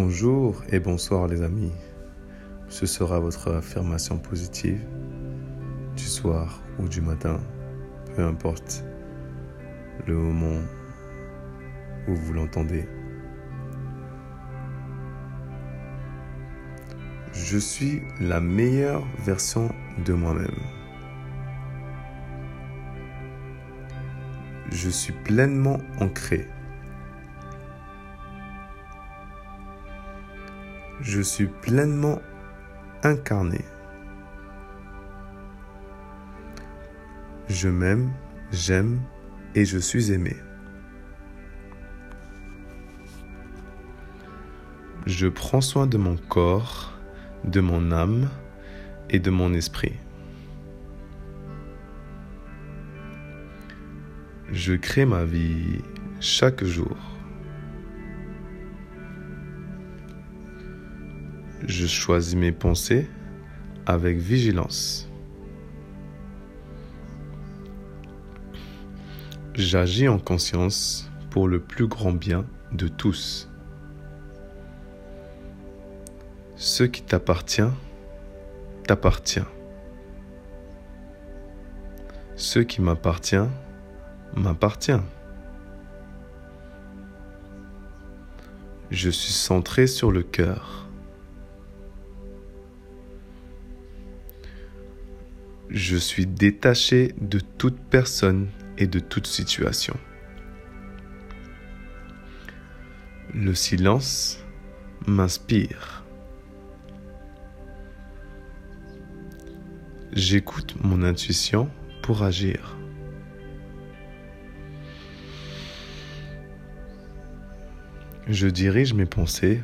Bonjour et bonsoir les amis. Ce sera votre affirmation positive du soir ou du matin, peu importe le moment où vous l'entendez. Je suis la meilleure version de moi-même. Je suis pleinement ancré je suis pleinement incarné. Je m'aime, j'aime et je suis aimé. Je prends soin de mon corps, de mon âme et de mon esprit. Je crée ma vie chaque jour. Je choisis mes pensées avec vigilance. J'agis en conscience pour le plus grand bien de tous. Ce qui t'appartient, t'appartient. Ce qui m'appartient, m'appartient. Je suis centré sur le cœur. Je suis détaché de toute personne et de toute situation. Le silence m'inspire. J'écoute mon intuition pour agir. Je dirige mes pensées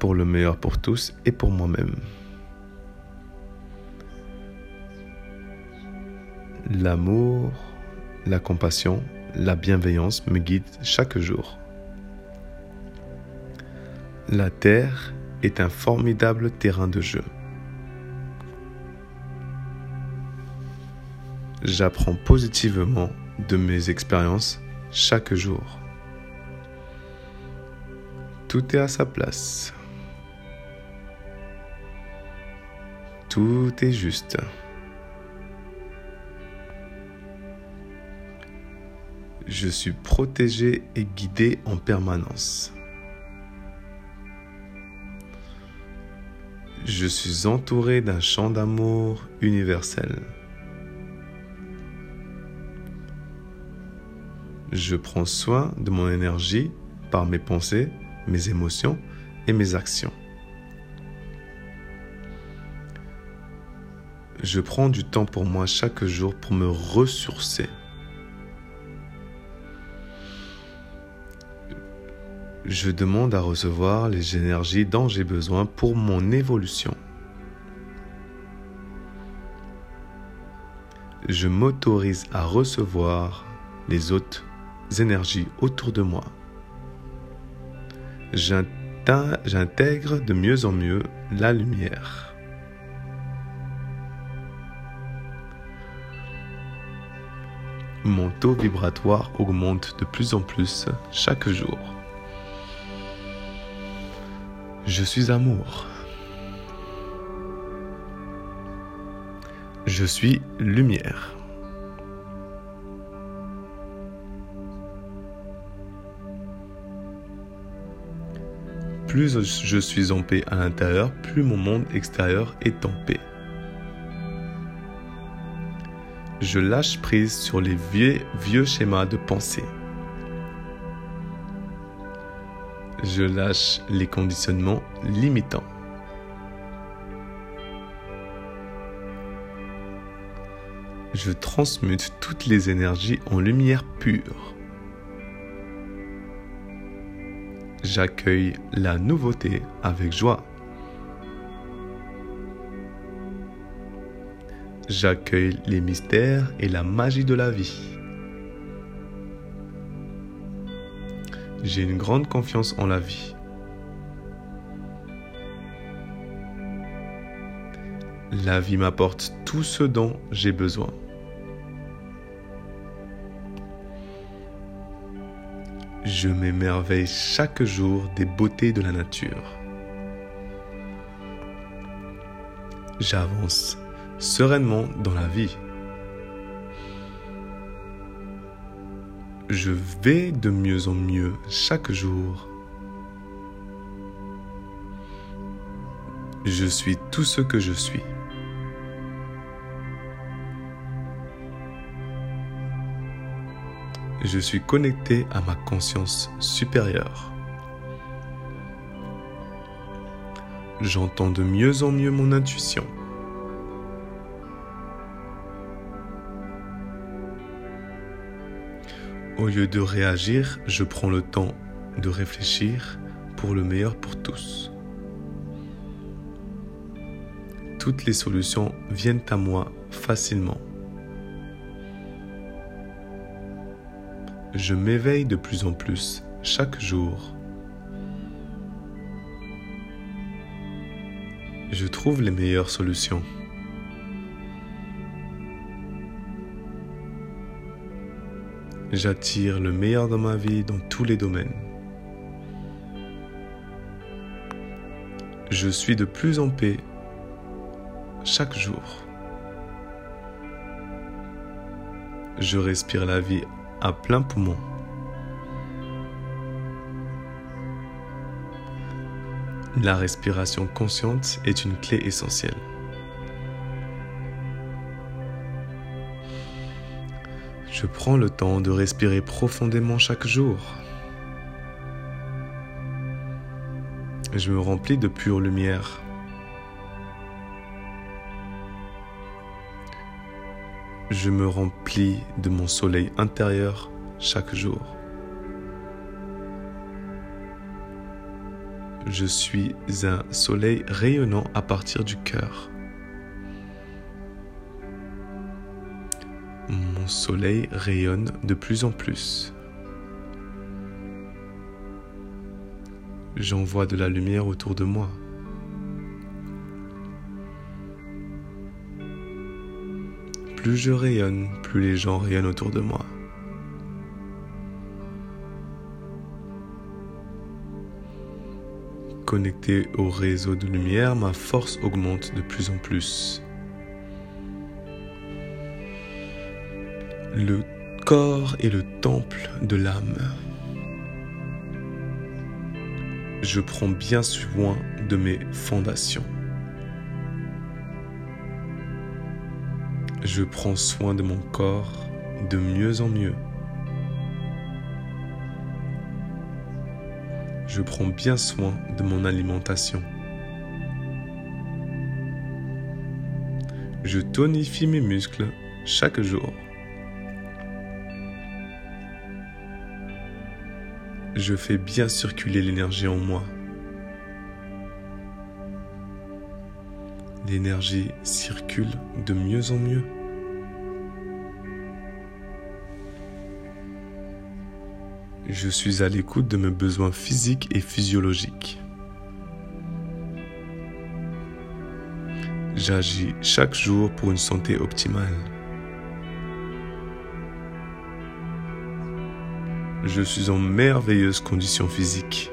pour le meilleur pour tous et pour moi-même. L'amour, la compassion, la bienveillance me guident chaque jour. La Terre est un formidable terrain de jeu. J'apprends positivement de mes expériences chaque jour. Tout est à sa place. Tout est juste. Je suis protégé et guidé en permanence. Je suis entouré d'un champ d'amour universel. Je prends soin de mon énergie par mes pensées, mes émotions et mes actions. Je prends du temps pour moi chaque jour pour me ressourcer. Je demande à recevoir les énergies dont j'ai besoin pour mon évolution. Je m'autorise à recevoir les autres énergies autour de moi. J'intègre de mieux en mieux la lumière. Mon taux vibratoire augmente de plus en plus chaque jour. Je suis amour. Je suis lumière. Plus je suis en paix à l'intérieur, plus mon monde extérieur est en paix. Je lâche prise sur les vieux, vieux schémas de pensée. Je lâche les conditionnements limitants. Je transmute toutes les énergies en lumière pure. J'accueille la nouveauté avec joie. J'accueille les mystères et la magie de la vie. J'ai une grande confiance en la vie. La vie m'apporte tout ce dont j'ai besoin. Je m'émerveille chaque jour des beautés de la nature. J'avance sereinement dans la vie. Je vais de mieux en mieux chaque jour. Je suis tout ce que je suis. Je suis connecté à ma conscience supérieure. J'entends de mieux en mieux mon intuition. Au lieu de réagir, je prends le temps de réfléchir pour le meilleur pour tous. Toutes les solutions viennent à moi facilement. Je m'éveille de plus en plus chaque jour. Je trouve les meilleures solutions. J'attire le meilleur dans ma vie dans tous les domaines. Je suis de plus en paix chaque jour. Je respire la vie à plein poumon. La respiration consciente est une clé essentielle. Je prends le temps de respirer profondément chaque jour. Je me remplis de pure lumière. Je me remplis de mon soleil intérieur chaque jour. Je suis un soleil rayonnant à partir du cœur. Mon soleil rayonne de plus en plus. J'envoie de la lumière autour de moi. Plus je rayonne, plus les gens rayonnent autour de moi. Connecté au réseau de lumière, ma force augmente de plus en plus. Le corps est le temple de l'âme. Je prends bien soin de mes fondations. Je prends soin de mon corps de mieux en mieux. Je prends bien soin de mon alimentation. Je tonifie mes muscles chaque jour. Je fais bien circuler l'énergie en moi. L'énergie circule de mieux en mieux. Je suis à l'écoute de mes besoins physiques et physiologiques. J'agis chaque jour pour une santé optimale. Je suis en merveilleuse condition physique.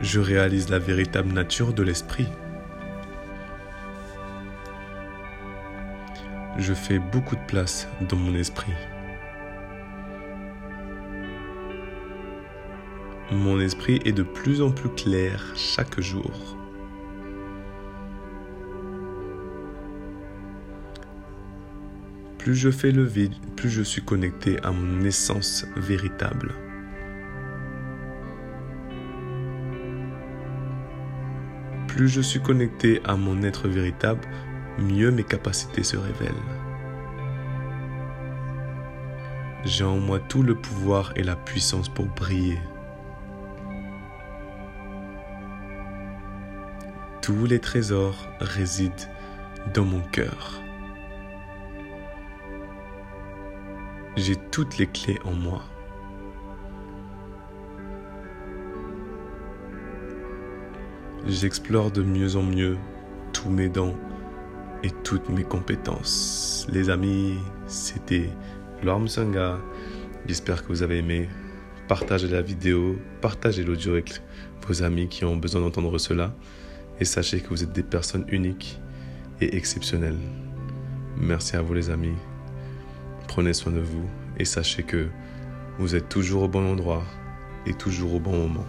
Je réalise la véritable nature de l'esprit. Je fais beaucoup de place dans mon esprit. Mon esprit est de plus en plus clair chaque jour. Plus je fais le vide, plus je suis connecté à mon essence véritable. Plus je suis connecté à mon être véritable, mieux mes capacités se révèlent. J'ai en moi tout le pouvoir et la puissance pour briller. Tous les trésors résident dans mon cœur. J'ai toutes les clés en moi. J'explore de mieux en mieux tous mes dons et toutes mes compétences. Les amis, c'était Lorm Sanga. J'espère que vous avez aimé. partagez la vidéo, partagez l'audio avec vos amis qui ont besoin d'entendre cela et sachez que vous êtes des personnes uniques et exceptionnelles. Merci à vous les amis. Prenez soin de vous et sachez que vous êtes toujours au bon endroit et toujours au bon moment.